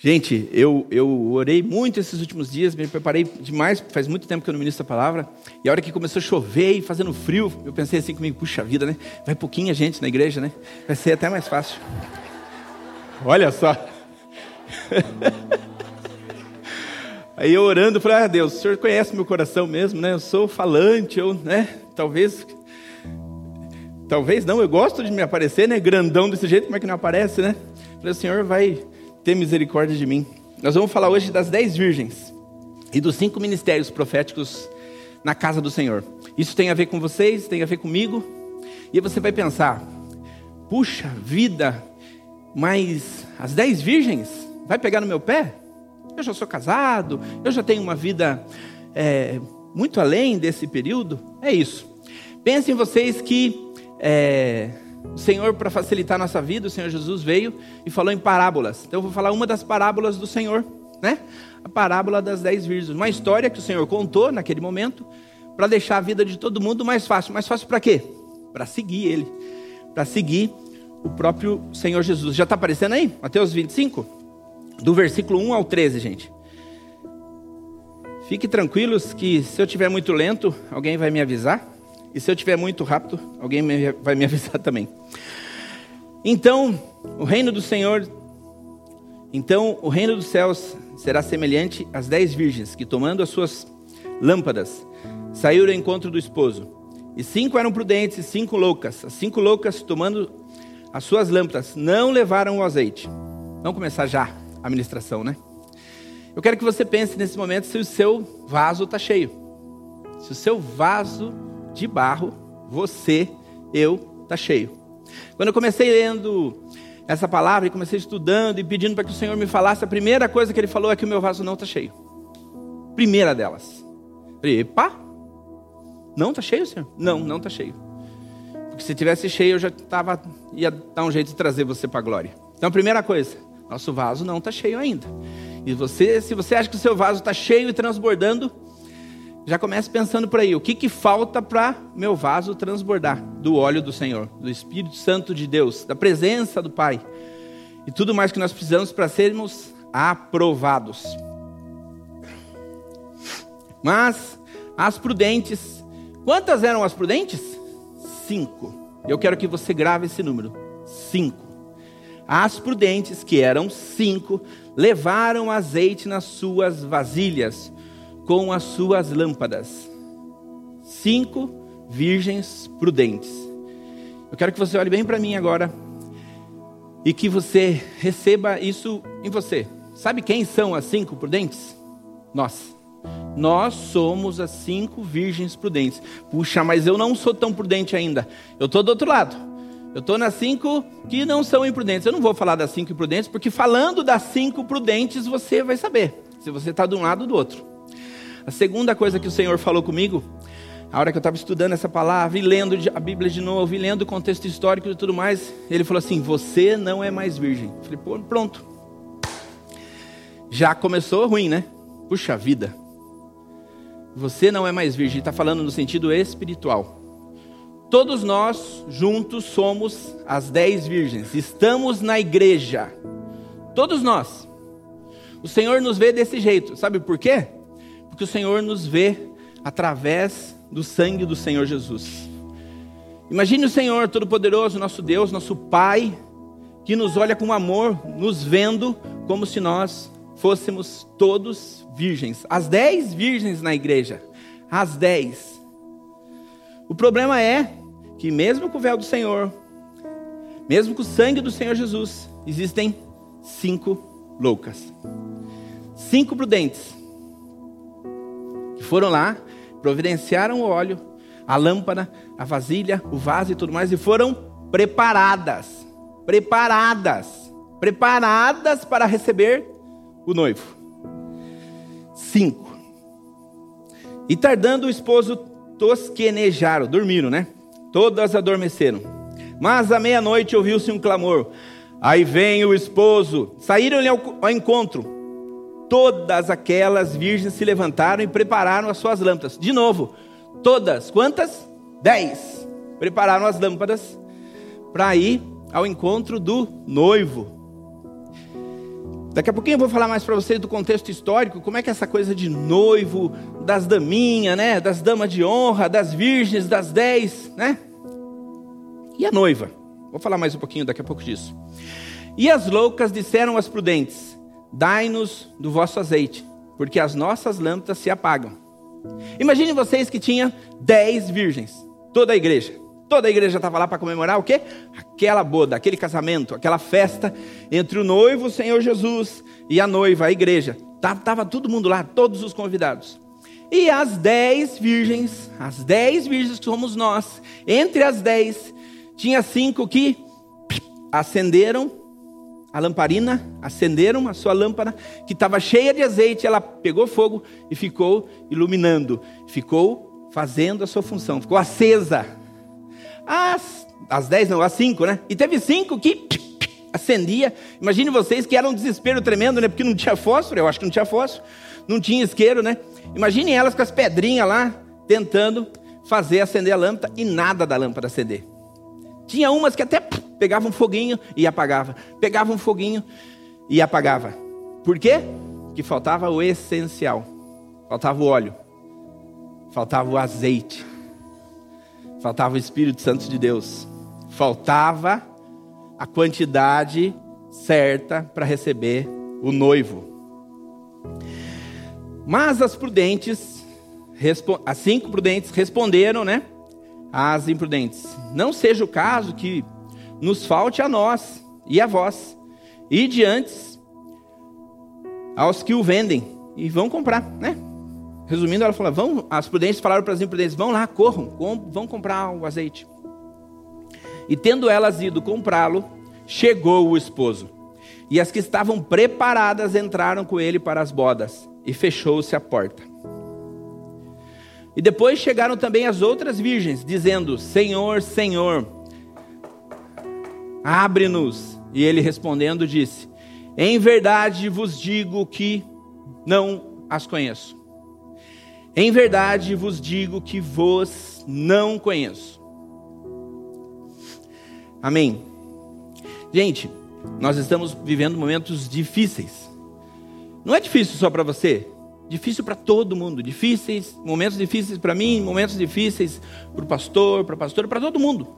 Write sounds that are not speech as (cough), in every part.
Gente, eu, eu orei muito esses últimos dias, me preparei demais, faz muito tempo que eu não ministro a palavra. E a hora que começou a chover e fazendo frio, eu pensei assim comigo, puxa vida, né? Vai pouquinha gente na igreja, né? Vai ser até mais fácil. Olha só. (laughs) Aí eu orando, falei, ah Deus, o Senhor conhece meu coração mesmo, né? Eu sou falante, eu, né? Talvez Talvez não, eu gosto de me aparecer, né? Grandão desse jeito, como é que não aparece, né? Falei, o Senhor vai ter misericórdia de mim. Nós vamos falar hoje das dez virgens e dos cinco ministérios proféticos na casa do Senhor. Isso tem a ver com vocês, tem a ver comigo. E você vai pensar: puxa vida, mas as dez virgens vai pegar no meu pé? Eu já sou casado, eu já tenho uma vida é, muito além desse período. É isso. Pensem vocês que é, o Senhor, para facilitar a nossa vida, o Senhor Jesus veio e falou em parábolas. Então eu vou falar uma das parábolas do Senhor, né? A parábola das dez virgens. Uma história que o Senhor contou naquele momento para deixar a vida de todo mundo mais fácil. Mais fácil para quê? Para seguir Ele. Para seguir o próprio Senhor Jesus. Já está aparecendo aí? Mateus 25? Do versículo 1 ao 13, gente. Fique tranquilos que se eu estiver muito lento, alguém vai me avisar. E se eu estiver muito rápido, alguém (laughs) vai me avisar também. Então, o reino do Senhor, então o reino dos céus será semelhante às dez virgens que, tomando as suas lâmpadas, saíram ao encontro do esposo. E cinco eram prudentes e cinco loucas. As cinco loucas, tomando as suas lâmpadas, não levaram o azeite. Vamos começar já a ministração, né? Eu quero que você pense nesse momento se o seu vaso está cheio. Se o seu vaso de barro, você, eu, está cheio. Quando eu comecei lendo essa palavra e comecei estudando e pedindo para que o Senhor me falasse, a primeira coisa que ele falou é que o meu vaso não está cheio. Primeira delas. Epa, não está cheio, Senhor? Não, não está cheio. Porque se tivesse cheio, eu já tava, ia dar um jeito de trazer você para a glória. Então, a primeira coisa, nosso vaso não está cheio ainda. E você, se você acha que o seu vaso está cheio e transbordando, já comece pensando por aí, o que, que falta para meu vaso transbordar do óleo do Senhor, do Espírito Santo de Deus, da presença do Pai e tudo mais que nós precisamos para sermos aprovados. Mas as prudentes, quantas eram as prudentes? Cinco. Eu quero que você grave esse número: cinco. As prudentes, que eram cinco, levaram azeite nas suas vasilhas com as suas lâmpadas. Cinco virgens prudentes. Eu quero que você olhe bem para mim agora e que você receba isso em você. Sabe quem são as cinco prudentes? Nós. Nós somos as cinco virgens prudentes. Puxa, mas eu não sou tão prudente ainda. Eu estou do outro lado. Eu estou nas cinco que não são imprudentes. Eu não vou falar das cinco imprudentes, porque falando das cinco prudentes você vai saber se você está de um lado ou do outro. A segunda coisa que o Senhor falou comigo, a hora que eu estava estudando essa palavra e lendo a Bíblia de novo, e lendo o contexto histórico e tudo mais, ele falou assim: Você não é mais virgem. Eu falei, pô, pronto. Já começou ruim, né? Puxa vida. Você não é mais virgem, está falando no sentido espiritual. Todos nós juntos somos as dez virgens, estamos na igreja. Todos nós. O Senhor nos vê desse jeito, sabe por quê? Porque o Senhor nos vê através do sangue do Senhor Jesus. Imagine o Senhor Todo-Poderoso, nosso Deus, nosso Pai, que nos olha com amor, nos vendo como se nós fôssemos todos virgens. As dez virgens na igreja. As dez. O problema é que, mesmo com o véu do Senhor, mesmo com o sangue do Senhor Jesus, existem cinco loucas. Cinco prudentes foram lá, providenciaram o óleo, a lâmpada, a vasilha, o vaso e tudo mais, e foram preparadas. Preparadas. Preparadas para receber o noivo. Cinco. E tardando o esposo tosquenejaram, dormiram, né? Todas adormeceram. Mas à meia-noite ouviu-se um clamor. Aí vem o esposo. Saíram-lhe ao encontro todas aquelas virgens se levantaram e prepararam as suas lâmpadas. De novo, todas, quantas? Dez. Prepararam as lâmpadas para ir ao encontro do noivo. Daqui a pouquinho eu vou falar mais para vocês do contexto histórico, como é que essa coisa de noivo, das daminhas, né, das damas de honra, das virgens, das dez, né? E a noiva? Vou falar mais um pouquinho daqui a pouco disso. E as loucas disseram às prudentes: Dai-nos do vosso azeite, porque as nossas lâmpadas se apagam. Imagine vocês que tinha dez virgens, toda a igreja. Toda a igreja estava lá para comemorar o quê? Aquela boda, aquele casamento, aquela festa entre o noivo, o Senhor Jesus, e a noiva, a igreja. Estava todo mundo lá, todos os convidados. E as dez virgens, as dez virgens que somos nós, entre as dez, tinha cinco que acenderam a lamparina, acenderam a sua lâmpada, que estava cheia de azeite, ela pegou fogo e ficou iluminando, ficou fazendo a sua função, ficou acesa. As dez não, as cinco, né? E teve cinco que acendia. Imagine vocês que era um desespero tremendo, né? Porque não tinha fósforo, eu acho que não tinha fósforo, não tinha isqueiro, né? Imagine elas com as pedrinhas lá, tentando fazer acender a lâmpada e nada da lâmpada acender. Tinha umas que até pegava um foguinho e apagava. Pegava um foguinho e apagava. Por quê? Que faltava o essencial. Faltava o óleo. Faltava o azeite. Faltava o Espírito Santo de Deus. Faltava a quantidade certa para receber o noivo. Mas as prudentes, as cinco prudentes responderam, né? As imprudentes: Não seja o caso que nos falte a nós e a vós, e diante aos que o vendem e vão comprar, né? Resumindo, ela falou: vão, as prudentes falaram para as imprudentes: vão lá, corram, com, vão comprar o azeite. E tendo elas ido comprá-lo, chegou o esposo. E as que estavam preparadas entraram com ele para as bodas, e fechou-se a porta. E depois chegaram também as outras virgens, dizendo: Senhor, Senhor, abre-nos. E ele respondendo disse: Em verdade vos digo que não as conheço. Em verdade vos digo que vos não conheço. Amém. Gente, nós estamos vivendo momentos difíceis. Não é difícil só para você, difícil para todo mundo, difíceis, momentos difíceis para mim, momentos difíceis para o pastor, para a pastora, para todo mundo.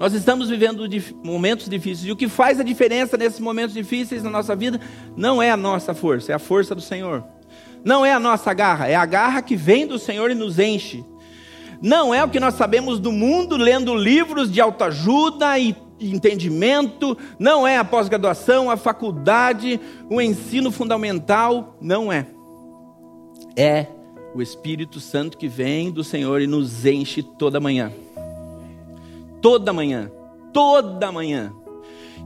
Nós estamos vivendo momentos difíceis. E o que faz a diferença nesses momentos difíceis na nossa vida não é a nossa força, é a força do Senhor. Não é a nossa garra, é a garra que vem do Senhor e nos enche. Não é o que nós sabemos do mundo lendo livros de autoajuda e entendimento, não é a pós-graduação, a faculdade, o ensino fundamental, não é. É o Espírito Santo que vem do Senhor e nos enche toda manhã toda manhã, toda manhã.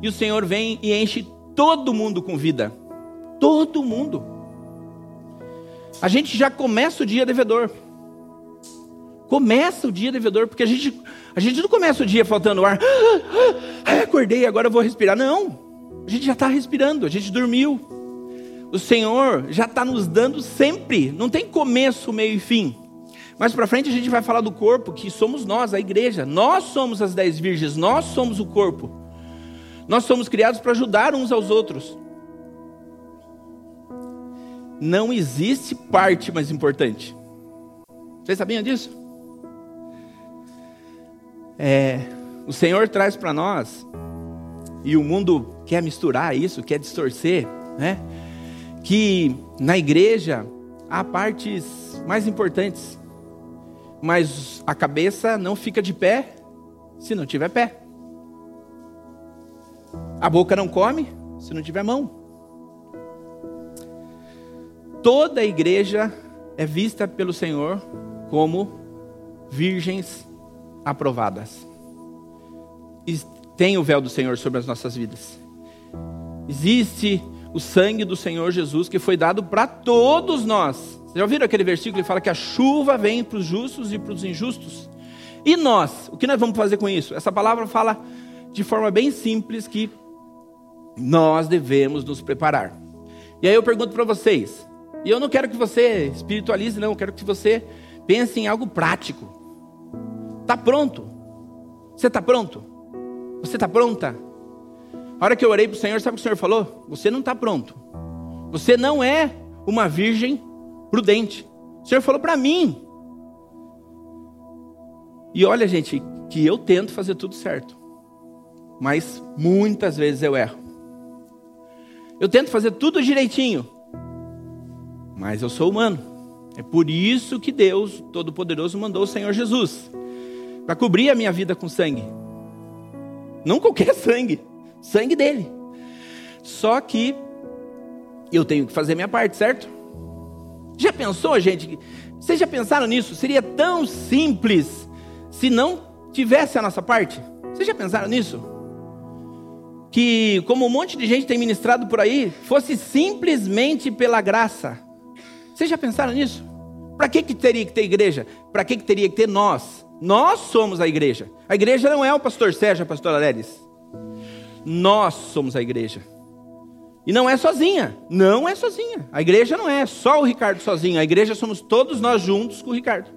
E o Senhor vem e enche todo mundo com vida. Todo mundo. A gente já começa o dia devedor. Começa o dia devedor, porque a gente, a gente não começa o dia faltando ar. (gasps) Ah, acordei, agora eu vou respirar. Não. A gente já está respirando, a gente dormiu. O Senhor já está nos dando sempre. Não tem começo, meio e fim. Mais para frente a gente vai falar do corpo, que somos nós, a igreja. Nós somos as dez virgens, nós somos o corpo. Nós somos criados para ajudar uns aos outros. Não existe parte mais importante. Vocês sabiam disso? É, o Senhor traz para nós, e o mundo quer misturar isso, quer distorcer, né? Que na igreja há partes mais importantes mas a cabeça não fica de pé se não tiver pé. A boca não come se não tiver mão. Toda a igreja é vista pelo Senhor como virgens aprovadas. E tem o véu do Senhor sobre as nossas vidas. Existe o sangue do Senhor Jesus que foi dado para todos nós já ouviram aquele versículo que fala que a chuva vem para os justos e para os injustos? E nós, o que nós vamos fazer com isso? Essa palavra fala de forma bem simples que nós devemos nos preparar. E aí eu pergunto para vocês, e eu não quero que você espiritualize, não, eu quero que você pense em algo prático. Está pronto? Você está pronto? Você está pronta? A hora que eu orei para o Senhor, sabe o que o Senhor falou? Você não está pronto. Você não é uma virgem prudente. O Senhor falou para mim. E olha, gente, que eu tento fazer tudo certo. Mas muitas vezes eu erro. Eu tento fazer tudo direitinho. Mas eu sou humano. É por isso que Deus Todo-Poderoso mandou o Senhor Jesus para cobrir a minha vida com sangue. Não qualquer (laughs) sangue, sangue dele. Só que eu tenho que fazer minha parte, certo? Já pensou, gente? Vocês já pensaram nisso? Seria tão simples se não tivesse a nossa parte? Vocês já pensaram nisso? Que, como um monte de gente tem ministrado por aí, fosse simplesmente pela graça. Vocês já pensaram nisso? Para que, que teria que ter igreja? Para que, que teria que ter nós? Nós somos a igreja. A igreja não é o pastor Sérgio, a pastora Leris. Nós somos a igreja. E não é sozinha. Não é sozinha. A igreja não é só o Ricardo sozinho. A igreja somos todos nós juntos com o Ricardo.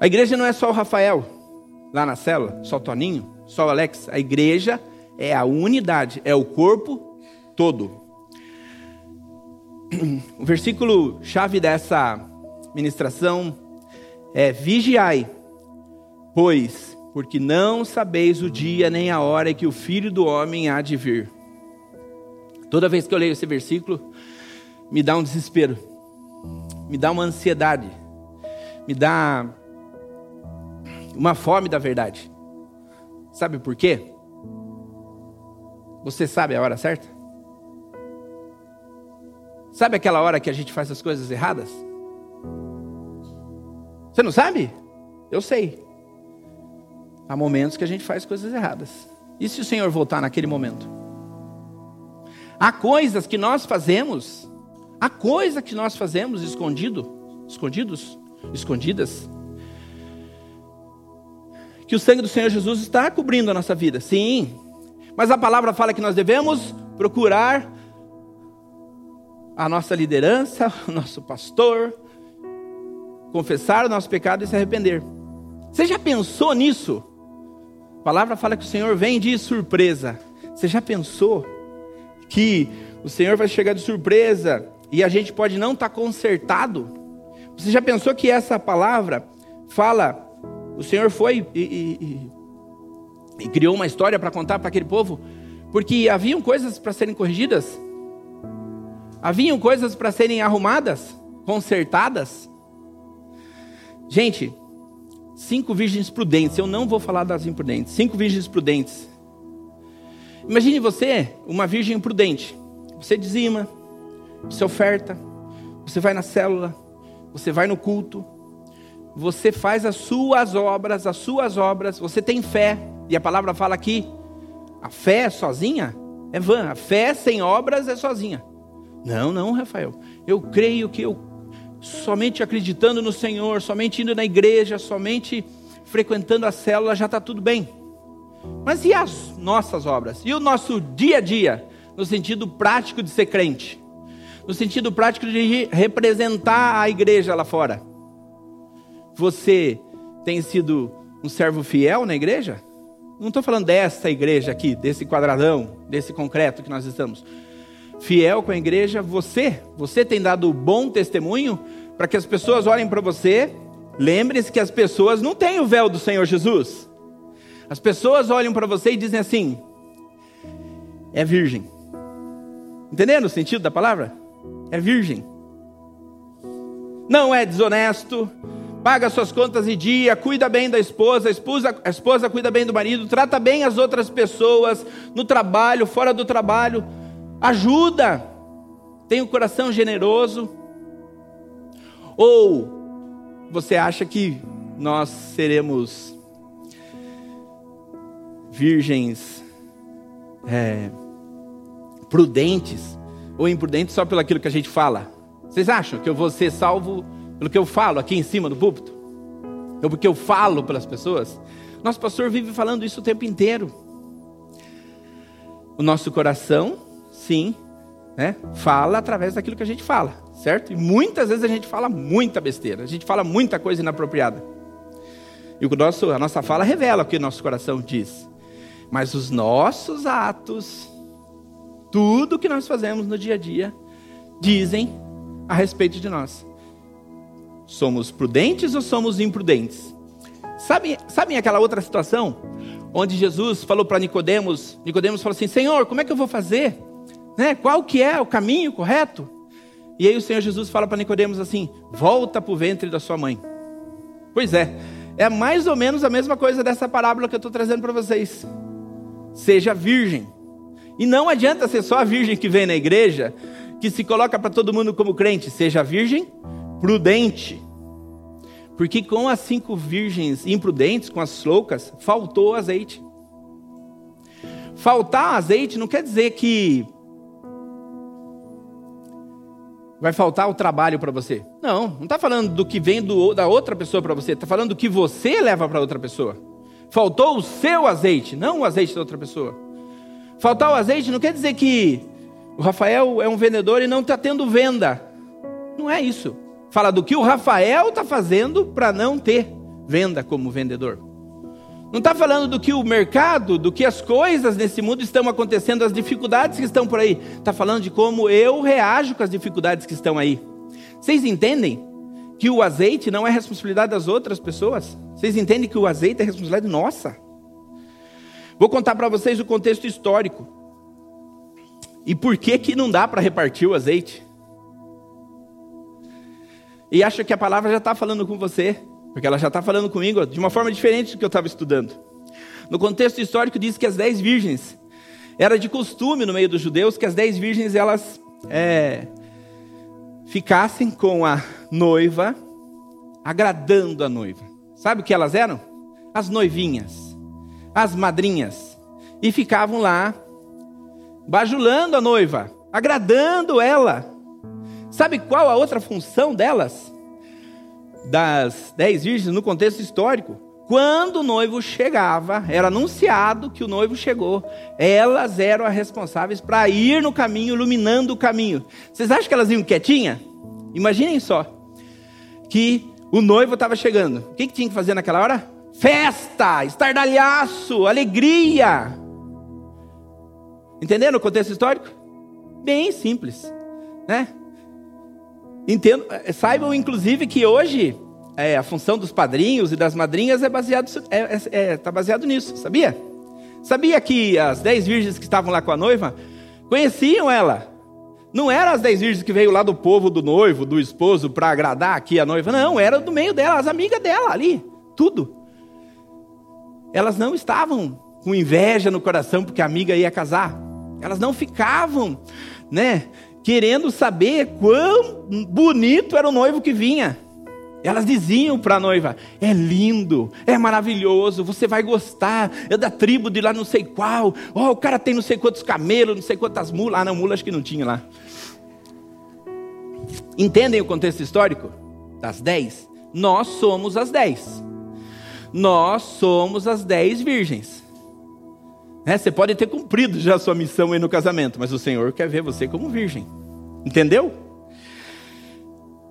A igreja não é só o Rafael, lá na célula, só o Toninho, só o Alex. A igreja é a unidade, é o corpo todo. (clears throat) O versículo chave dessa ministração é: Vigiai, pois, porque não sabeis o dia nem a hora que o filho do homem há de vir. Toda vez que eu leio esse versículo, me dá um desespero, me dá uma ansiedade, me dá uma fome da verdade. Sabe por quê? Você sabe a hora certa? Sabe aquela hora que a gente faz as coisas erradas? Você não sabe? Eu sei. Há momentos que a gente faz coisas erradas. E se o Senhor voltar naquele momento? Há coisas que nós fazemos, há coisas que nós fazemos escondido, escondidos, escondidas, que o sangue do Senhor Jesus está cobrindo a nossa vida. Sim. Mas a palavra fala que nós devemos procurar a nossa liderança, (laughs) o nosso pastor, confessar o nosso pecado e se arrepender. Você já pensou nisso? A palavra fala que o Senhor vem de surpresa. Você já pensou que o Senhor vai chegar de surpresa e a gente pode não estar tá consertado? Você já pensou que essa palavra fala, o Senhor foi e, e, e criou uma história para contar para aquele povo? Porque haviam coisas para serem corrigidas? Haviam coisas para serem arrumadas, consertadas. Gente, cinco virgens prudentes. Eu não vou falar das imprudentes. Cinco virgens prudentes. Imagine você, uma virgem prudente. Você dizima, você oferta, você vai na célula, você vai no culto, você faz as suas obras, as suas obras, você tem fé. E a palavra fala aqui: a fé sozinha é vã, a fé sem obras é sozinha. Não, não, Rafael. Eu creio que eu somente acreditando no Senhor, somente indo na igreja, somente frequentando a célula já está tudo bem. Mas e as nossas obras? E o nosso dia a dia, no sentido prático de ser crente? No sentido prático de representar a igreja lá fora? Você tem sido um servo fiel na igreja? Não estou falando dessa igreja aqui, desse quadradão, desse concreto que nós estamos fiel com a igreja, você, você tem dado bom testemunho para que as pessoas olhem para você. Lembre-se que as pessoas não têm o véu do Senhor Jesus. As pessoas olham para você e dizem assim: é virgem. Entendendo o sentido da palavra? É virgem. Não é desonesto, paga suas contas em dia, cuida bem da esposa, a esposa, a esposa cuida bem do marido, trata bem as outras pessoas no trabalho, fora do trabalho ajuda, tem um coração generoso. Ou você acha que nós seremos virgens é, prudentes ou imprudentes só pelo aquilo que a gente fala? Vocês acham que eu vou ser salvo pelo que eu falo aqui em cima do púlpito? Ou porque eu falo para as pessoas? Nosso pastor vive falando isso o tempo inteiro. O nosso coração sim, né, fala através daquilo que a gente fala, certo? E muitas vezes a gente fala muita besteira, a gente fala muita coisa inapropriada. E o nosso, a nossa fala revela o que o nosso coração diz. Mas os nossos atos Tudo que nós fazemos no dia a dia dizem a respeito de nós. Somos prudentes ou somos imprudentes? Sabem, sabem aquela outra situação onde Jesus falou para Nicodemos, Nicodemos falou assim: "Senhor, como é que eu vou fazer? Né? Qual que é o caminho correto?" E aí o Senhor Jesus fala para Nicodemos assim: "Volta para o ventre da sua mãe." Pois é, é mais ou menos a mesma coisa dessa parábola que eu estou trazendo para vocês. Seja virgem. E não adianta ser só a virgem que vem na igreja, que se coloca para todo mundo como crente. Seja virgem prudente. Porque com as cinco virgens imprudentes, com as loucas, faltou azeite. Faltar azeite não quer dizer que vai faltar o trabalho para você. Não, não está falando do que vem do, da outra pessoa para você, está falando do que você leva para outra pessoa. Faltou o seu azeite, não o azeite da outra pessoa. Faltar o azeite não quer dizer que o Rafael é um vendedor e não está tendo venda. Não é isso. Fala do que o Rafael está fazendo para não ter venda como vendedor. Não está falando do que o mercado, do que as coisas nesse mundo estão acontecendo, as dificuldades que estão por aí. Está falando de como eu reajo com as dificuldades que estão aí. Vocês entendem que o azeite não é responsabilidade das outras pessoas? Vocês entendem que o azeite é responsabilidade nossa? Vou contar para vocês o contexto histórico. E por que que não dá para repartir o azeite? E acha que a palavra já está falando com você, porque ela já está falando comigo de uma forma diferente do que eu estava estudando. No contexto histórico diz que as dez virgens era de costume no meio dos judeus que as dez virgens elas é, ficassem com a noiva, agradando a noiva. Sabe o que elas eram? As noivinhas, as madrinhas, e ficavam lá bajulando a noiva, agradando ela. Sabe qual a outra função delas? Das dez virgens no contexto histórico. Quando o noivo chegava, era anunciado que o noivo chegou, elas eram as responsáveis para ir no caminho, iluminando o caminho. Vocês acham que elas iam quietinha? Imaginem só que o noivo estava chegando. O que, que tinha que fazer naquela hora? Festa, estardalhaço, alegria. Entenderam o contexto histórico? Bem simples, né? Entendo, eh, saibam inclusive que hoje é, a função dos padrinhos e das madrinhas é baseado é, é, é, tá baseado nisso, sabia? Sabia que as dez virgens que estavam lá com a noiva conheciam ela? Não eram as dez virgens que veio lá do povo do noivo, do esposo, para agradar aqui a noiva. Não, era do meio dela, as amigas dela ali, tudo. Elas não estavam com inveja no coração porque a amiga ia casar. Elas não ficavam, né, querendo saber quão bonito era o noivo que vinha. Elas diziam para a noiva: é lindo, é maravilhoso, você vai gostar, é da tribo de lá não sei qual. Oh, o cara tem não sei quantos camelos, não sei quantas mulas. Ah, não, mulas acho que não tinha lá. Entendem o contexto histórico? Das dez? Nós somos as dez. Nós somos as dez virgens. É, você pode ter cumprido já a sua missão aí no casamento, mas o Senhor quer ver você como virgem. Entendeu?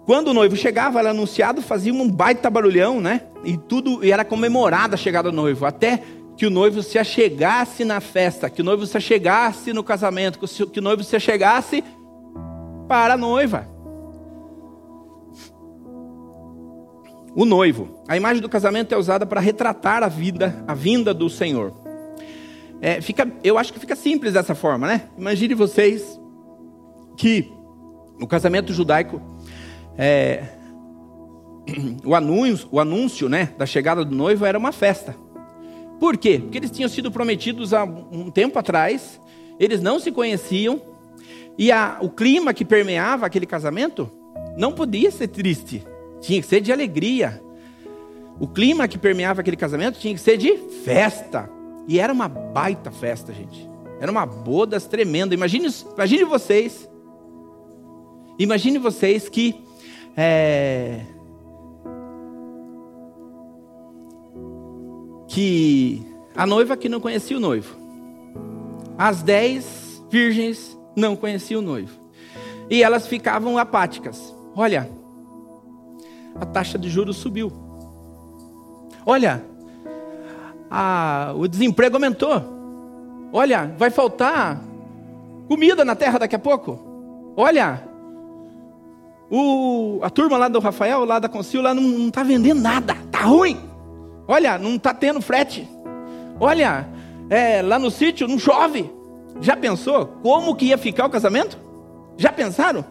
Quando o noivo chegava, era anunciado, fazia um baita barulhão, né? E tudo e era comemorada a chegada do noivo, até que o noivo se achegasse na festa, que o noivo se achegasse no casamento, que o noivo se achegasse para a noiva. O noivo. A imagem do casamento é usada para retratar a vida, a vinda do Senhor. É, fica, eu acho que fica simples dessa forma, né? Imagine vocês que no casamento judaico, é, (clears throat) o, anúncio, o anúncio né, da chegada do noivo era uma festa. Por quê? Porque eles tinham sido prometidos há um tempo atrás, eles não se conheciam, e a, o clima que permeava aquele casamento não podia ser triste, tinha que ser de alegria. O clima que permeava aquele casamento tinha que ser de festa. E era uma baita festa, gente. Era uma bodas tremenda. Imagine, imagine vocês. Imagine vocês que. É, que a noiva que não conhecia o noivo. As dez virgens não conheciam o noivo. E elas ficavam apáticas. Olha, a taxa de juros subiu. Olha, a, o desemprego aumentou. Olha, vai faltar comida na terra daqui a pouco. Olha, o, a turma lá do Rafael, lá da Concil, lá não está vendendo nada, tá ruim. Olha, não está tendo frete. Olha, é, lá no sítio não chove. Já pensou como que ia ficar o casamento? Já pensaram?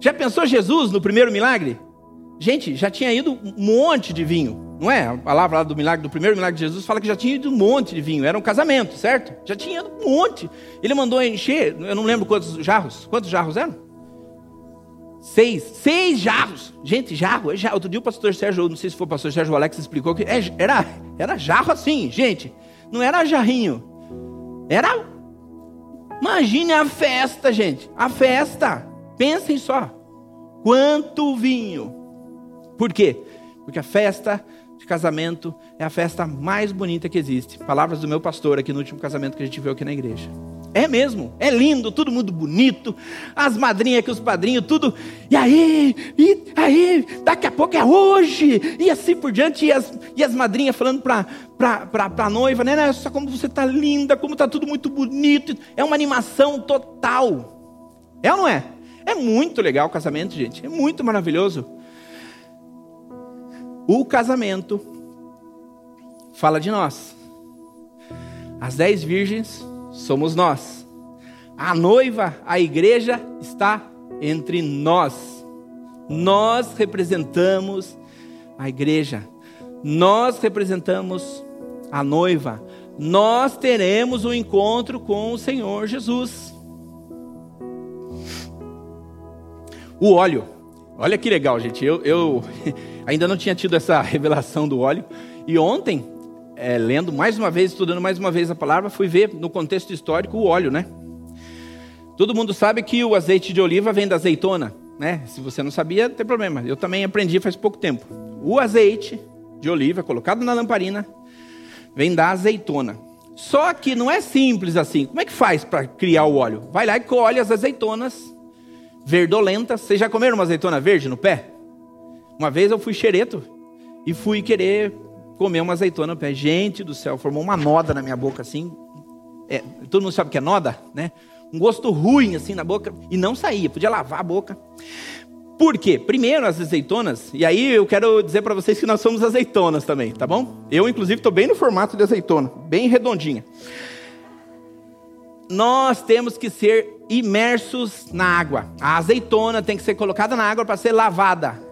Já pensou Jesus no primeiro milagre? Gente, já tinha ido um monte de vinho, não é? A palavra do milagre, do primeiro milagre de Jesus, fala que já tinha ido um monte de vinho. Era um casamento, certo? Já tinha ido um monte. Ele mandou encher, eu não lembro quantos jarros. Quantos jarros eram? Seis. Seis jarros. Gente, jarro é jarro. Outro dia o pastor Sérgio, não sei se foi o pastor Sérgio Alex, explicou que é, era, era jarro assim, gente. Não era jarrinho. Era. Imagine a festa, gente. A festa. Pensem só. Quanto vinho. Por quê? Porque a festa casamento é a festa mais bonita que existe. Palavras do meu pastor aqui no último casamento que a gente viu aqui na igreja. É mesmo, é lindo, todo mundo bonito, as madrinhas que os padrinhos, tudo. E aí, e aí, daqui a pouco é hoje, e assim por diante, e as, e as madrinhas falando para a noiva, né? Nossa, como você está linda, como está tudo muito bonito. É uma animação total. É ou não é? É muito legal o casamento, gente. É muito maravilhoso. O casamento fala de nós. As dez virgens somos nós. A noiva, a igreja, está entre nós. Nós representamos a igreja. Nós representamos a noiva. Nós teremos um encontro com o Senhor Jesus. O óleo. Olha que legal, gente. Eu, eu ainda não tinha tido essa (laughs) revelação do óleo. E ontem, é, lendo mais uma vez, estudando mais uma vez a palavra, fui ver no contexto histórico o óleo, né? Todo mundo sabe que o azeite de oliva vem da azeitona, né? Se você não sabia, não tem problema. Eu também aprendi faz pouco tempo. O azeite de oliva colocado na lamparina vem da azeitona. Só que não é simples assim. Como é que faz para criar o óleo? Vai lá e colhe as azeitonas verdolentas. Vocês já comeram uma azeitona verde no pé? Uma vez eu fui xereto e fui querer comer uma azeitona no pé. Gente do céu, formou uma noda na minha boca assim. É, todo mundo sabe o que é noda, né? Um gosto ruim assim na boca e não saía, podia lavar a boca. Por quê? Primeiro, as azeitonas, e aí eu quero dizer para vocês que nós somos azeitonas também, tá bom? Eu, inclusive, estou bem no formato de azeitona, bem redondinha. Nós temos que ser imersos na água. A azeitona tem que ser colocada na água para ser lavada.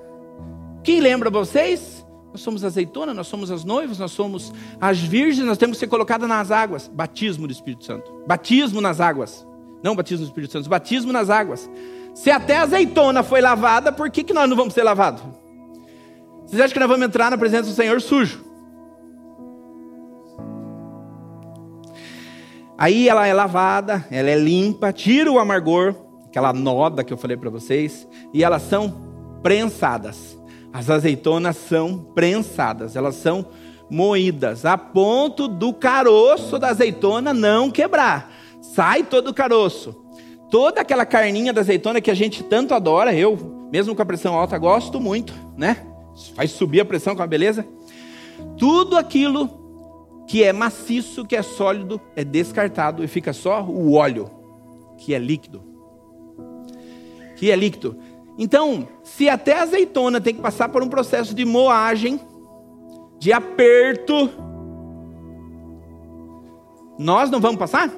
Quem lembra vocês? Nós somos azeitona, nós somos as noivas, nós somos as virgens, nós temos que ser colocadas nas águas. Batismo do Espírito Santo. Batismo nas águas. Não batismo do Espírito Santo, batismo nas águas. Se até a azeitona foi lavada, por que, que nós não vamos ser lavados? Vocês acham que nós vamos entrar na presença do Senhor sujo? Aí ela é lavada, ela é limpa, tira o amargor, aquela noda que eu falei para vocês, e elas são prensadas. As azeitonas são prensadas, elas são moídas, a ponto do caroço da azeitona não quebrar. Sai todo o caroço. Toda aquela carninha da azeitona que a gente tanto adora, eu, mesmo com a pressão alta, gosto muito, né? Faz subir a pressão com a beleza. Tudo aquilo que é maciço, que é sólido, é descartado e fica só o óleo, que é líquido. Que é líquido. Então, se até a azeitona tem que passar por um processo de moagem, de aperto, nós não vamos passar?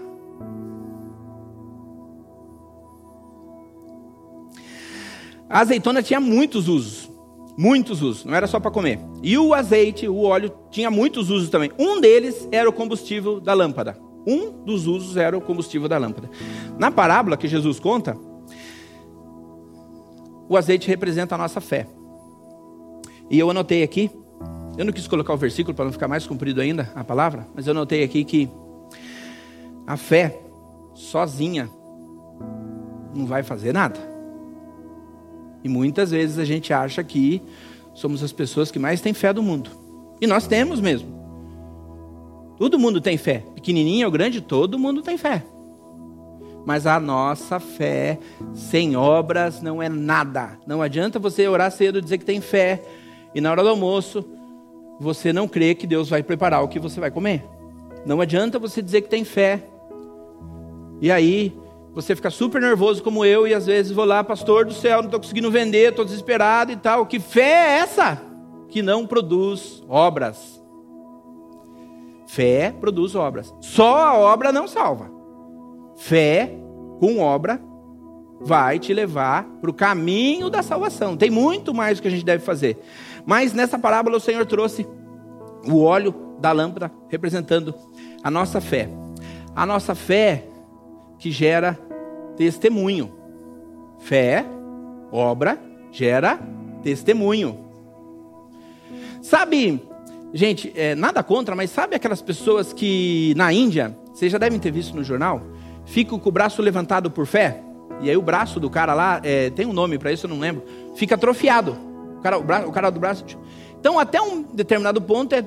A azeitona tinha muitos usos. Muitos usos, não era só para comer. E o azeite, o óleo, tinha muitos usos também. Um deles era o combustível da lâmpada. Um dos usos era o combustível da lâmpada. Na parábola que Jesus conta, o azeite representa a nossa fé. E eu anotei aqui, eu não quis colocar o versículo para não ficar mais comprido ainda a palavra, mas eu anotei aqui que a fé sozinha não vai fazer nada. E muitas vezes a gente acha que somos as pessoas que mais têm fé do mundo. E nós temos mesmo. Todo mundo tem fé. Pequenininho ou grande, todo mundo tem fé mas a nossa fé sem obras não é nada. Não adianta você orar cedo e dizer que tem fé e na hora do almoço você não crê que Deus vai preparar o que você vai comer. Não adianta você dizer que tem fé E aí, você fica super nervoso como eu, e às vezes vou lá, pastor do céu, não estou conseguindo vender, estou desesperado e tal. Que fé é essa? Que não produz obras. Fé produz obras. Só a obra não salva. Fé com obra vai te levar para o caminho da salvação. Tem muito mais que a gente deve fazer. Mas nessa parábola o Senhor trouxe o óleo da lâmpada representando a nossa fé. A nossa fé que gera testemunho. Fé, obra, gera testemunho. Sabe, gente, é, nada contra, mas sabe aquelas pessoas que na Índia, vocês já devem ter visto no jornal, ficam com o braço levantado por fé, e aí o braço do cara lá, é, tem um nome para isso, eu não lembro, fica atrofiado. O cara, o, braço, o cara do braço. Então, até um determinado ponto é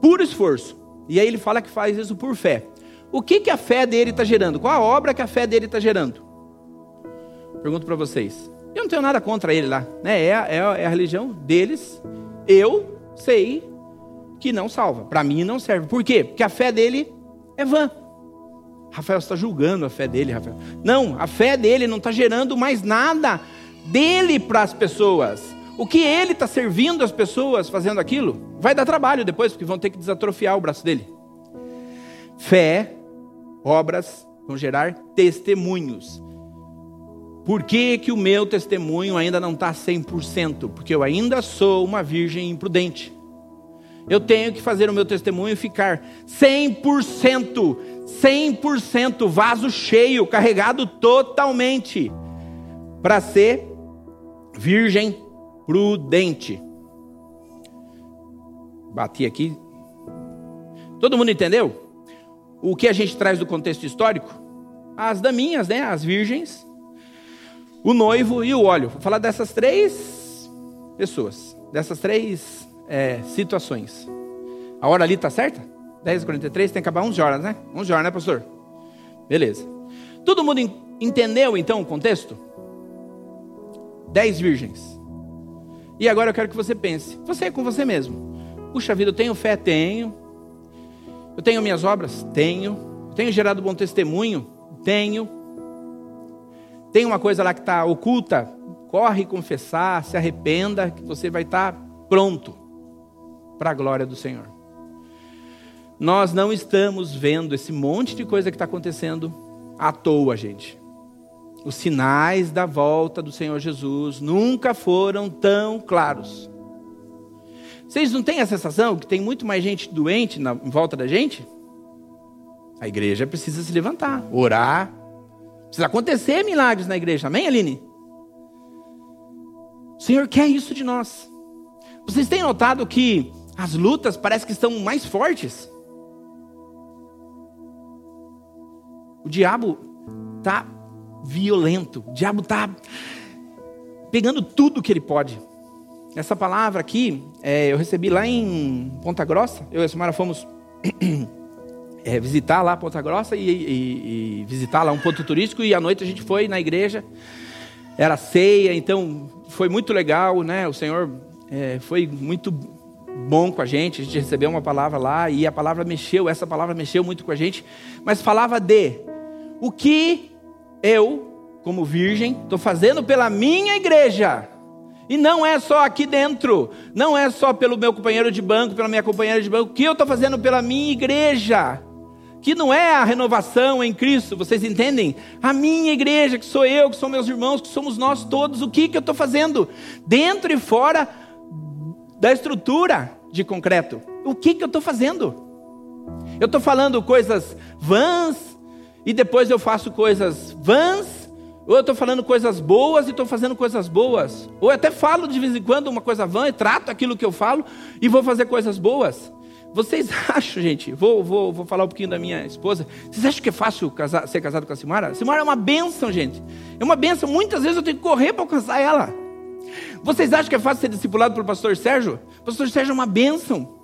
puro esforço. E aí ele fala que faz isso por fé. O que, que a fé dele está gerando? Qual a obra que a fé dele está gerando? Pergunto para vocês. Eu não tenho nada contra ele lá. Né? É, é, é a religião deles. Eu sei que não salva. Para mim não serve. Por quê? Porque a fé dele é vã. Rafael está julgando a fé dele, Rafael. Não, a fé dele não está gerando mais nada dele para as pessoas. O que ele está servindo as pessoas fazendo aquilo, vai dar trabalho depois, porque vão ter que desatrofiar o braço dele. Fé obras vão gerar testemunhos. Por que, que o meu testemunho ainda não está 100%? Porque eu ainda sou uma virgem imprudente. Eu tenho que fazer o meu testemunho ficar 100%, 100% vaso cheio, carregado totalmente, para ser virgem prudente. Bati aqui. Todo mundo entendeu? o que a gente traz do contexto histórico? As daminhas, né? As virgens, o noivo e o óleo. Vou falar dessas três pessoas, dessas três é, situações. A hora ali tá certa? 10h43, tem que acabar 11 horas, né? 11 horas, né, pastor? Beleza. Todo mundo entendeu então o contexto? Dez virgens. E agora eu quero que você pense. Você é com você mesmo. Puxa vida, eu tenho fé? Tenho. Eu tenho minhas obras? Tenho. Tenho gerado bom testemunho? Tenho. Tem uma coisa lá que está oculta? Corre confessar, se arrependa, que você vai estar tá pronto para a glória do Senhor. Nós não estamos vendo esse monte de coisa que está acontecendo à toa, gente. Os sinais da volta do Senhor Jesus nunca foram tão claros. Vocês não têm a sensação que tem muito mais gente doente na, em volta da gente? A igreja precisa se levantar, orar. Precisa acontecer milagres na igreja, amém, Aline? O Senhor quer isso de nós. Vocês têm notado que as lutas parecem que estão mais fortes? O diabo está violento, o diabo está pegando tudo que ele pode. Essa palavra aqui, é, eu recebi lá em Ponta Grossa. Eu e a Samara fomos (clears throat) é, visitar lá Ponta Grossa e, e, e, visitar lá um ponto turístico. E à noite a gente foi na igreja. Era ceia, então foi muito legal, né? O Senhor é, foi muito bom com a gente. A gente recebeu uma palavra lá e a palavra mexeu. Essa palavra mexeu muito com a gente. Mas falava de o que eu, como virgem, estou fazendo pela minha igreja e não é só aqui dentro, não é só pelo meu companheiro de banco, pela minha companheira de banco, o que eu estou fazendo pela minha igreja, que não é a renovação em Cristo, vocês entendem? A minha igreja, que sou eu, que são meus irmãos, que somos nós todos, o que, que eu estou fazendo? Dentro e fora da estrutura de concreto, o que, que eu estou fazendo? Eu estou falando coisas vãs, e depois eu faço coisas vãs, ou eu estou falando coisas boas e estou fazendo coisas boas. Ou eu até falo de vez em quando uma coisa vã e trato aquilo que eu falo e vou fazer coisas boas. Vocês (laughs) acham, gente, vou, vou, vou falar um pouquinho da minha esposa. Vocês acham que é fácil casar, ser casado com a Simara? A Simara é uma benção, gente. É uma benção. Muitas vezes eu tenho que correr para alcançar ela. Vocês acham que é fácil ser discipulado pelo pastor Sérgio? O pastor Sérgio é uma benção.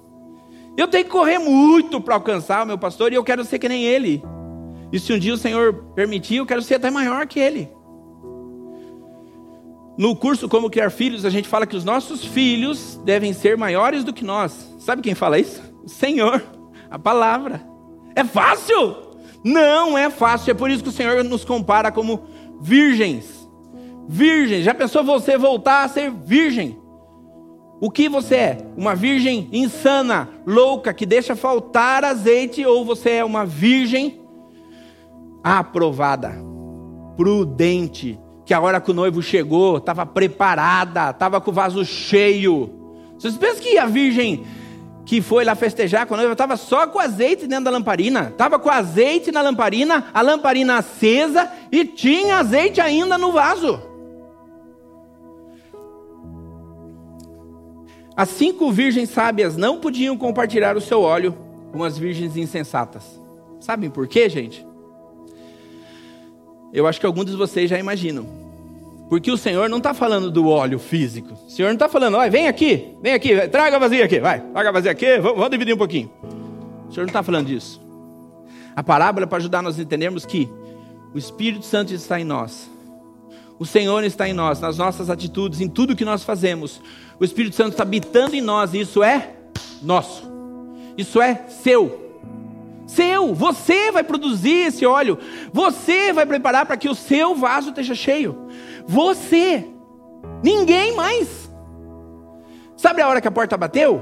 Eu tenho que correr muito para alcançar o meu pastor e eu quero ser que nem ele. E se um dia o Senhor permitir, eu quero ser até maior que Ele. No curso Como Criar Filhos, a gente fala que os nossos filhos devem ser maiores do que nós. Sabe quem fala isso? O Senhor, a palavra. É fácil? Não é fácil, é por isso que o Senhor nos compara como virgens. Virgens. Já pensou você voltar a ser virgem? O que você é? Uma virgem insana, louca, que deixa faltar azeite, ou você é uma virgem aprovada, prudente, que a hora que o noivo chegou, estava preparada, estava com o vaso cheio. Vocês pensam que a virgem que foi lá festejar com a noiva estava só com azeite dentro da lamparina? Estava com azeite na lamparina, a lamparina acesa e tinha azeite ainda no vaso. As cinco virgens sábias não podiam compartilhar o seu óleo com as virgens insensatas. Sabem por quê, gente? Eu acho que alguns de vocês já imaginam. Porque o Senhor não está falando do óleo físico. O Senhor não está falando, olha, vem aqui, vem aqui, traga a vazia aqui, vai, traga a vazia aqui, vamos, vamos dividir um pouquinho. O Senhor não está falando disso. A parábola é para ajudar nós a entendermos que o Espírito Santo está em nós. O Senhor está em nós, nas nossas atitudes, em tudo que nós fazemos. O Espírito Santo está habitando em nós e isso é nosso. Isso é seu. Seu. Você vai produzir esse óleo. Você vai preparar para que o seu vaso esteja cheio. Você. Ninguém mais. Sabe a hora que a porta bateu?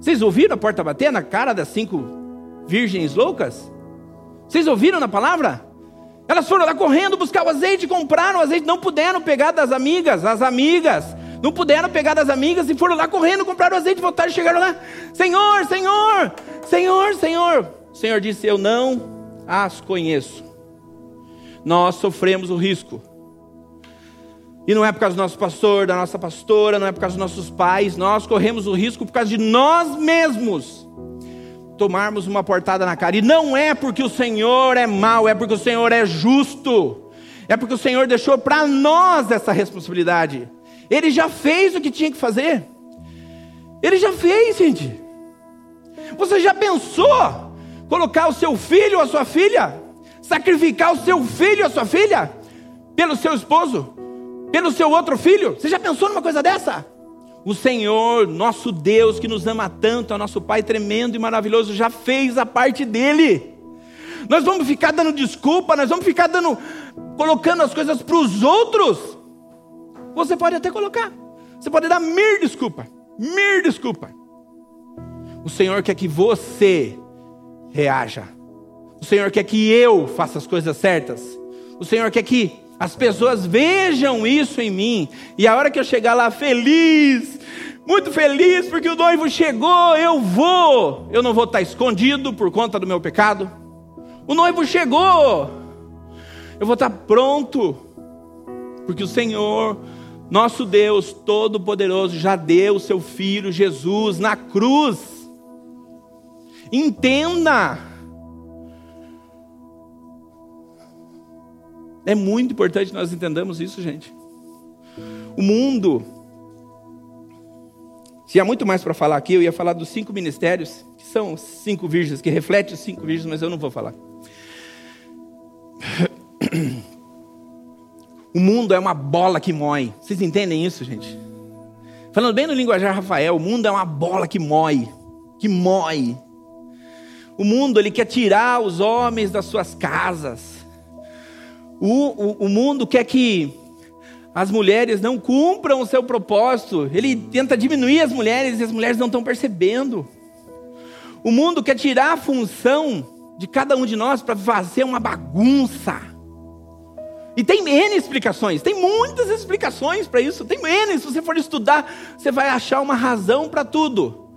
Vocês ouviram a porta bater na cara das cinco virgens loucas? Vocês ouviram na palavra? Elas foram lá correndo buscar o azeite, compraram o azeite, não puderam pegar das amigas, as amigas não puderam pegar das amigas e foram lá correndo, compraram azeite, voltaram e chegaram lá. Senhor, Senhor, Senhor, Senhor. O Senhor disse: Eu não as conheço. Nós sofremos o risco. E não é por causa do nosso pastor, da nossa pastora, não é por causa dos nossos pais, nós corremos o risco por causa de nós mesmos tomarmos uma portada na cara. E não é porque o Senhor é mau, é porque o Senhor é justo. É porque o Senhor deixou para nós essa responsabilidade. Ele já fez o que tinha que fazer. Ele já fez, gente. Você já pensou colocar o seu filho ou a sua filha, sacrificar o seu filho ou a sua filha pelo seu esposo, pelo seu outro filho? Você já pensou numa coisa dessa? O Senhor, nosso Deus, que nos ama tanto, é nosso Pai tremendo e maravilhoso, já fez a parte dele. Nós vamos ficar dando desculpa, nós vamos ficar dando, colocando as coisas para os outros. Você pode até colocar. Você pode dar mil desculpa. Mil desculpa. O Senhor quer que você reaja. O Senhor quer que eu faça as coisas certas. O Senhor quer que as pessoas vejam isso em mim. E a hora que eu chegar lá feliz, muito feliz porque o noivo chegou, eu vou. Eu não vou estar escondido por conta do meu pecado. O noivo chegou. Eu vou estar pronto. Porque o Senhor nosso Deus Todo-Poderoso já deu o seu Filho Jesus na cruz. Entenda. É muito importante nós entendamos isso, gente. O mundo. Se há muito mais para falar aqui, eu ia falar dos cinco ministérios, que são cinco virgens, que refletem os cinco virgens, mas eu não vou falar. (clears throat) O mundo é uma bola que mói. Vocês entendem isso, gente? Falando bem no linguajar Rafael, o mundo é uma bola que mói, que mói. O mundo ele quer tirar os homens das suas casas. O, o, o mundo quer que as mulheres não cumpram o seu propósito. Ele tenta diminuir as mulheres e as mulheres não estão percebendo. O mundo quer tirar a função de cada um de nós para fazer uma bagunça. E tem N explicações, tem muitas explicações para isso, tem N. Se você for estudar, você vai achar uma razão para tudo.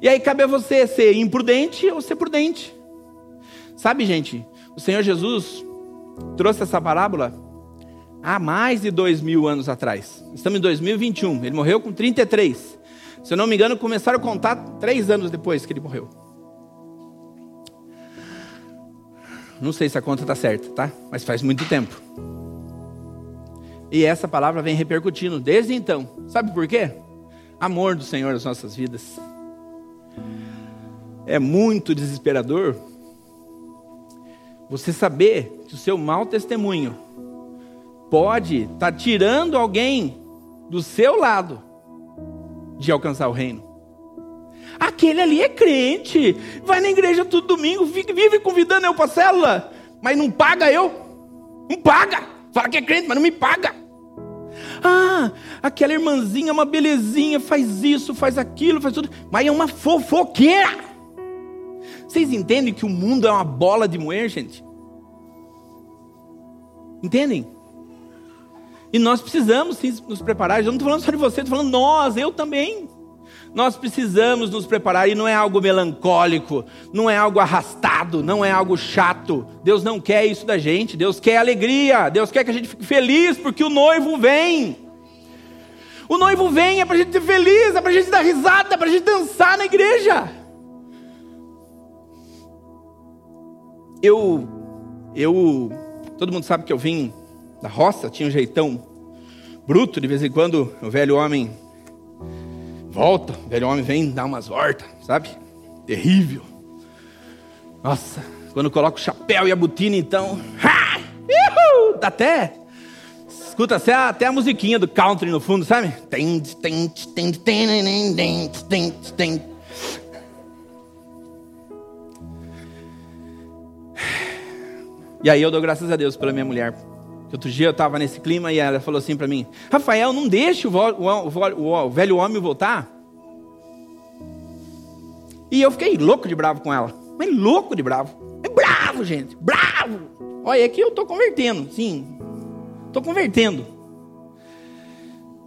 E aí cabe a você ser imprudente ou ser prudente. Sabe, gente, o Senhor Jesus trouxe essa parábola há mais de dois mil anos atrás. Estamos em 2021, ele morreu com 33. Se eu não me engano, começaram a contar três anos depois que ele morreu. Não sei se a conta está certa, tá? Mas faz muito tempo. E essa palavra vem repercutindo desde então. Sabe por quê? Amor do Senhor nas nossas vidas. É muito desesperador você saber que o seu mau testemunho pode estar tá tirando alguém do seu lado de alcançar o reino. Aquele ali é crente, vai na igreja todo domingo, vive convidando eu para célula, mas não paga eu. Não paga. Fala que é crente, mas não me paga. Ah, aquela irmãzinha, é uma belezinha, faz isso, faz aquilo, faz tudo, mas é uma fofoqueira. Vocês entendem que o mundo é uma bola de moer, gente? Entendem? E nós precisamos sim nos preparar. Eu não estou falando só de você, estou falando nós, eu também. Nós precisamos nos preparar e não é algo melancólico, não é algo arrastado, não é algo chato. Deus não quer isso da gente, Deus quer alegria, Deus quer que a gente fique feliz porque o noivo vem. O noivo vem é para a gente ser feliz, é para a gente dar risada, é para a gente dançar na igreja. Eu, eu, todo mundo sabe que eu vim da roça, tinha um jeitão bruto, de vez em quando o velho homem volta, o velho homem vem dar umas voltas, sabe? Terrível. Nossa, quando coloca o chapéu e a botina, então. Ha! Dá até. Escuta até a, até a musiquinha do country no fundo, sabe? E aí eu dou graças a Deus pela minha mulher. Outro dia eu estava nesse clima e ela falou assim para mim: Rafael, não deixe o, o, o, o, velho homem voltar. E eu fiquei louco de bravo com ela. Mas louco de bravo. É bravo, gente. Bravo. Olha, aqui eu estou convertendo. Sim. Estou convertendo.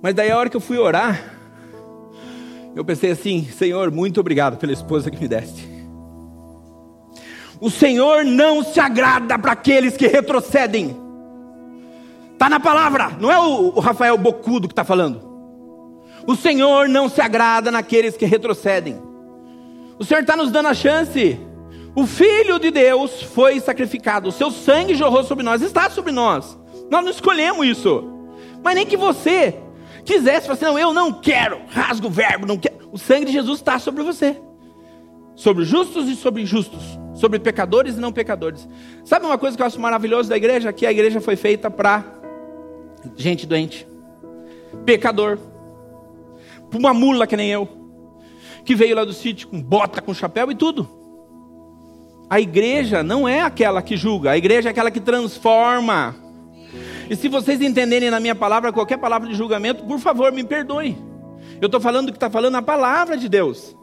Mas daí a hora que eu fui orar, eu pensei assim: Senhor, muito obrigado pela esposa que me deste. O Senhor não se agrada para aqueles que retrocedem. Está na palavra, não é o, Rafael Bocudo que está falando. O Senhor não se agrada naqueles que retrocedem. O Senhor está nos dando a chance. O Filho de Deus foi sacrificado, o seu sangue jorrou sobre nós, está sobre nós. Nós não escolhemos isso. Mas nem que você quisesse, assim, não, eu não quero, rasga o verbo, não quero. O sangue de Jesus está sobre você. Sobre justos e sobre injustos. Sobre pecadores e não pecadores. Sabe uma coisa que eu acho maravilhoso da igreja? Que a igreja foi feita para gente doente, pecador, uma mula que nem eu, que veio lá do sítio com bota, com chapéu e tudo. A igreja não é aquela que julga, a igreja é aquela que transforma. E se vocês entenderem na minha palavra qualquer palavra de julgamento, por favor, me perdoe. Eu estou falando o que está falando a palavra de Deus.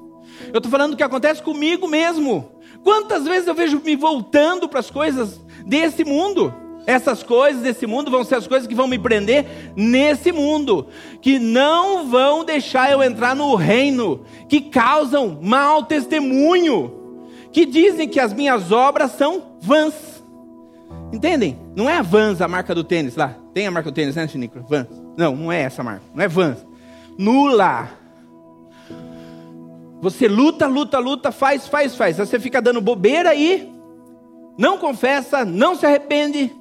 Eu estou falando o que acontece comigo mesmo. Quantas vezes eu vejo me voltando para as coisas desse mundo? Essas coisas desse mundo vão ser as coisas que vão me prender nesse mundo, que não vão deixar eu entrar no reino, que causam mau testemunho, que dizem que as minhas obras são vãs. Entendem? Não é a Vans a marca do tênis lá. Tem a marca do tênis, né, Chinico? Vans. Não, não é essa marca. Não é Vans. Nula. Você luta, luta, luta, faz, faz, faz. Você fica dando bobeira aí, não confessa, não se arrepende,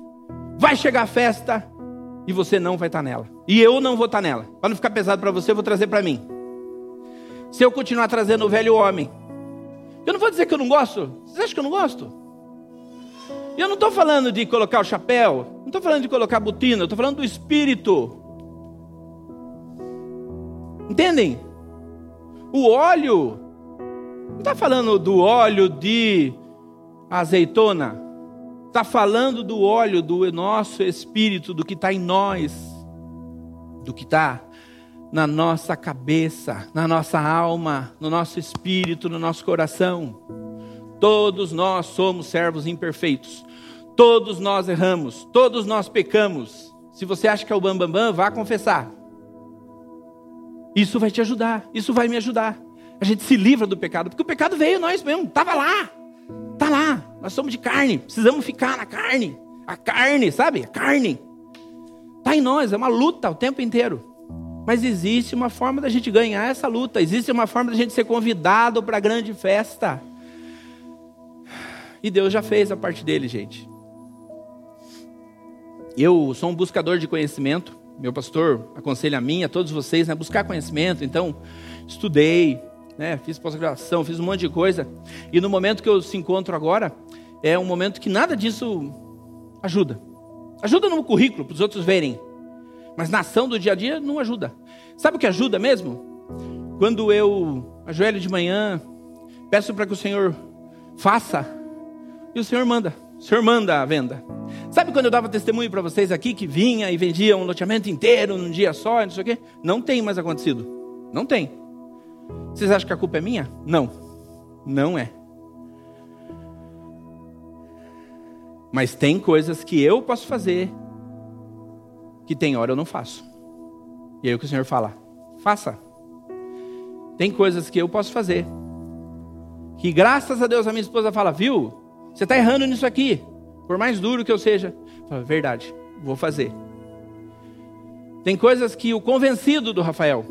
vai chegar a festa e você não vai estar nela. E eu não vou estar nela. Para não ficar pesado para você, eu vou trazer para mim. Se eu continuar trazendo o velho homem, eu não vou dizer que eu não gosto. Vocês acham que eu não gosto? Eu não estou falando de colocar o chapéu, não estou falando de colocar a botina, eu estou falando do espírito. Entendem? O óleo, não está falando do óleo de azeitona, está falando do óleo do nosso espírito, do que está em nós, do que está na nossa cabeça, na nossa alma, no nosso espírito, no nosso coração. Todos nós somos servos imperfeitos. Todos nós erramos, todos nós pecamos. Se você acha que é o bambambam, bam, bam, vá confessar. Isso vai te ajudar, isso vai me ajudar. A gente se livra do pecado, porque o pecado veio nós mesmo, estava lá. Está lá, nós somos de carne, precisamos ficar na carne. A carne, sabe? A carne. Está em nós, é uma luta o tempo inteiro. Mas existe uma forma da gente ganhar essa luta, existe uma forma da gente ser convidado para a grande festa. E Deus já fez a parte dele, gente. Eu sou um buscador de conhecimento. Meu pastor aconselha a mim, a todos vocês, né, buscar conhecimento. Então, estudei, né? Fiz pós-graduação, fiz um monte de coisa. E no momento que eu se encontro agora, é um momento que nada disso ajuda. Ajuda no currículo para os outros verem, mas na ação do dia a dia não ajuda. Sabe o que ajuda mesmo? quando eu ajoelho de manhã, peço para que o Senhor faça, e o Senhor manda. O Senhor manda a venda. Sabe quando eu dava testemunho para vocês aqui que vinha e vendia um loteamento inteiro num dia só, não sei o quê? Não tem mais acontecido. Não tem. Vocês acham que a culpa é minha? Não. Não é. Mas tem coisas que eu posso fazer que tem hora eu não faço. E aí o que o Senhor fala? Faça. Tem coisas que eu posso fazer que graças a Deus a minha esposa fala, viu? Você está errando nisso aqui. Por mais duro que eu seja. Fala, verdade, vou fazer. Tem coisas que o convencido do Rafael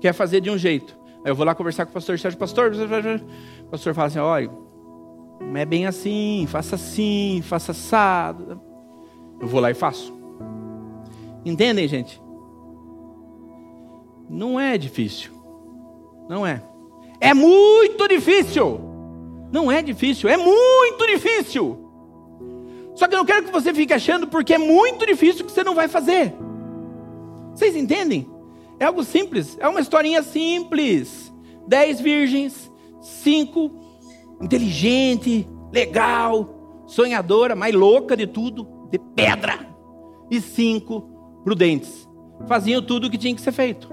quer fazer de um jeito. Aí eu vou lá conversar com o pastor Sérgio, pastor, o pastor fala assim, olha, não é bem assim, faça assim, faça assado. Eu vou lá e faço. Entendem, gente? Não é difícil. Não é. É muito difícil. Não é difícil, é muito difícil. Só que eu não quero que você fique achando porque é muito difícil que você não vai fazer. Vocês entendem? É algo simples, é uma historinha simples. Dez virgens, cinco inteligente, legal, sonhadora, mais louca de tudo, de pedra, e cinco prudentes. Faziam tudo o que tinha que ser feito.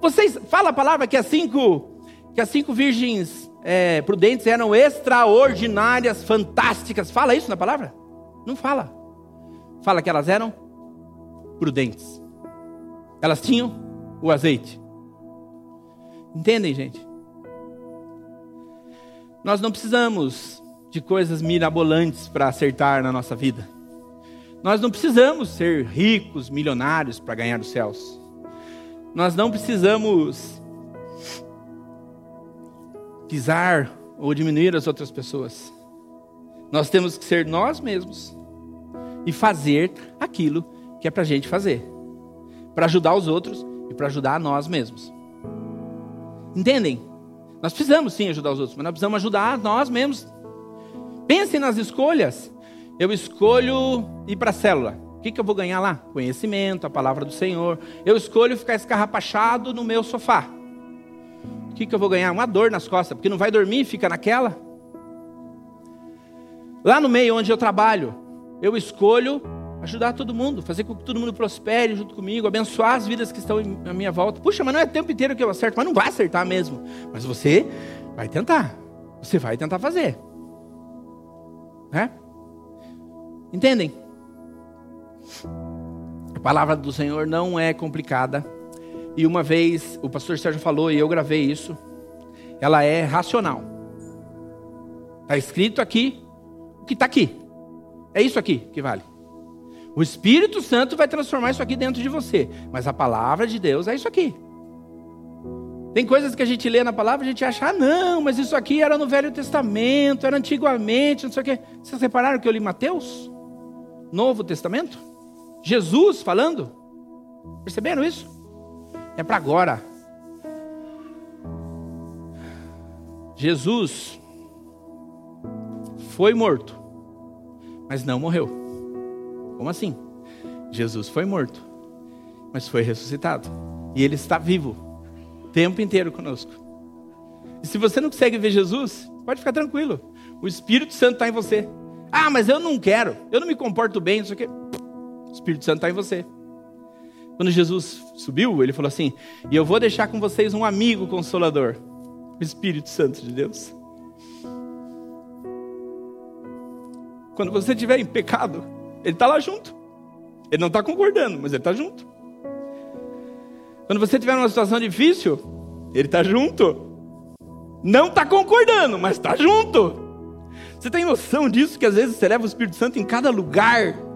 Vocês fala a palavra que as cinco que as cinco virgens é, prudentes eram extraordinárias, fantásticas. Fala isso na palavra? Não fala. Fala que elas eram prudentes. Elas tinham o azeite. Entendem, gente? Nós não precisamos de coisas mirabolantes para acertar na nossa vida. Nós não precisamos ser ricos, milionários para ganhar os céus. Nós não precisamos pisar ou diminuir as outras pessoas. Nós temos que ser nós mesmos e fazer aquilo que é para a gente fazer, para ajudar os outros e para ajudar nós mesmos. Entendem? Nós precisamos sim ajudar os outros, mas nós precisamos ajudar nós mesmos. Pensem nas escolhas. Eu escolho ir para a célula. O que, que eu vou ganhar lá? Conhecimento, a palavra do Senhor. Eu escolho ficar escarrapachado no meu sofá que, que eu vou ganhar? Uma dor nas costas, porque não vai dormir e fica naquela. Lá no meio onde eu trabalho, eu escolho ajudar todo mundo, fazer com que todo mundo prospere junto comigo, abençoar as vidas que estão à minha volta. Puxa, mas não é o tempo inteiro que eu acerto, mas não vai acertar mesmo. Mas você vai tentar. Você vai tentar fazer. Né? Entendem? A palavra do Senhor não é complicada. E uma vez o pastor Sérgio falou, e eu gravei isso, ela é racional. Está escrito aqui o que está aqui. É isso aqui que vale. O Espírito Santo vai transformar isso aqui dentro de você. Mas a palavra de Deus é isso aqui. Tem coisas que a gente lê na palavra e a gente acha, ah, não, mas isso aqui era no Velho Testamento, era antigamente, não sei o quê. Vocês repararam que eu li Mateus? Novo Testamento? Jesus falando? Perceberam isso? É para agora. Jesus foi morto, mas não morreu. Como assim? Jesus foi morto, mas foi ressuscitado. E ele está vivo o tempo inteiro conosco. E se você não consegue ver Jesus, pode ficar tranquilo. O Espírito Santo está em você. Ah, mas eu não quero, eu não me comporto bem, isso aqui. O Espírito Santo está em você. Quando Jesus subiu, ele falou assim: E eu vou deixar com vocês um amigo consolador, o Espírito Santo de Deus. Quando você estiver em pecado, ele está lá junto. Ele não está concordando, mas ele está junto. Quando você estiver numa situação difícil, ele está junto. Não está concordando, mas está junto. Você tem noção disso que às vezes você leva o Espírito Santo em cada lugar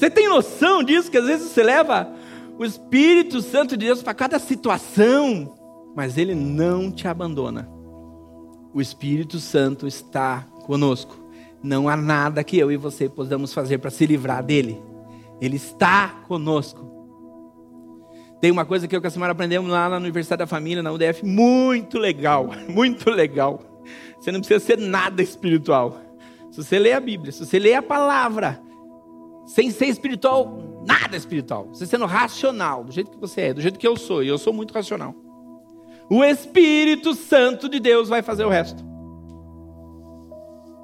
você tem noção disso? Que às vezes você leva o Espírito Santo de Deus para cada situação, mas ele não te abandona. O Espírito Santo está conosco. Não há nada que eu e você possamos fazer para se livrar dele. Ele está conosco. Tem uma coisa que eu e a semana aprendemos lá na Universidade da Família, na UDF, muito legal, (laughs) muito legal. Você não precisa ser nada espiritual. Se você lê a Bíblia, se você lê a palavra, sem ser espiritual, nada. nada espiritual. Você sendo racional, do jeito que você é, do jeito que eu sou, e eu sou muito racional. O Espírito Santo de Deus vai fazer o resto.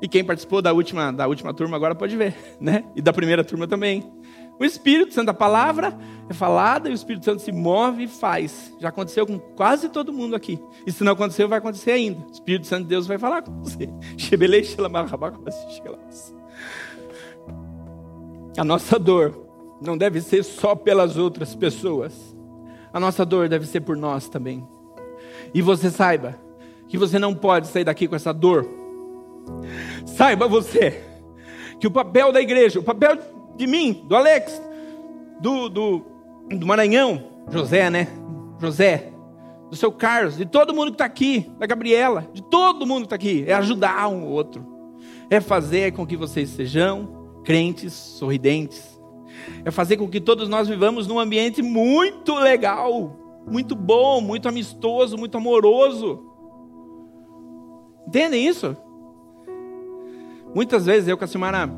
E quem participou da última, da última turma agora pode ver, né? E da primeira turma também. O Espírito Santo, a palavra é falada e o Espírito Santo se move e faz. Já aconteceu com quase todo mundo aqui. E se não aconteceu, vai acontecer ainda. O Espírito Santo de Deus vai falar com você. (laughs) A nossa dor não deve ser só pelas outras pessoas. A nossa dor deve ser por nós também. E você saiba que você não pode sair daqui com essa dor. Saiba você que o papel da igreja, o papel de mim, do Alex, do, do, do Maranhão, José, né? José, do seu Carlos, de todo mundo que está aqui, da Gabriela, de todo mundo que está aqui, é ajudar um outro, é fazer com que vocês sejam crentes, sorridentes, é fazer com que todos nós vivamos num ambiente muito legal, muito bom, muito amistoso, muito amoroso. Entendem isso? Muitas vezes eu com a Silmara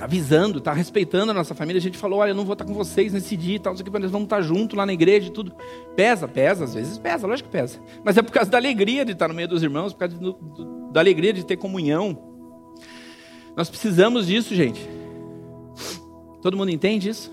avisando, tá respeitando a nossa família, a gente falou, olha, eu não vou estar com vocês nesse dia e tal, não sei o que, nós vamos estar juntos lá na igreja e tudo. Pesa, pesa, às vezes pesa, lógico que pesa. Mas é por causa da alegria de estar no meio dos irmãos, por causa do, do, da alegria de ter comunhão. Nós precisamos disso, gente. Todo mundo entende isso?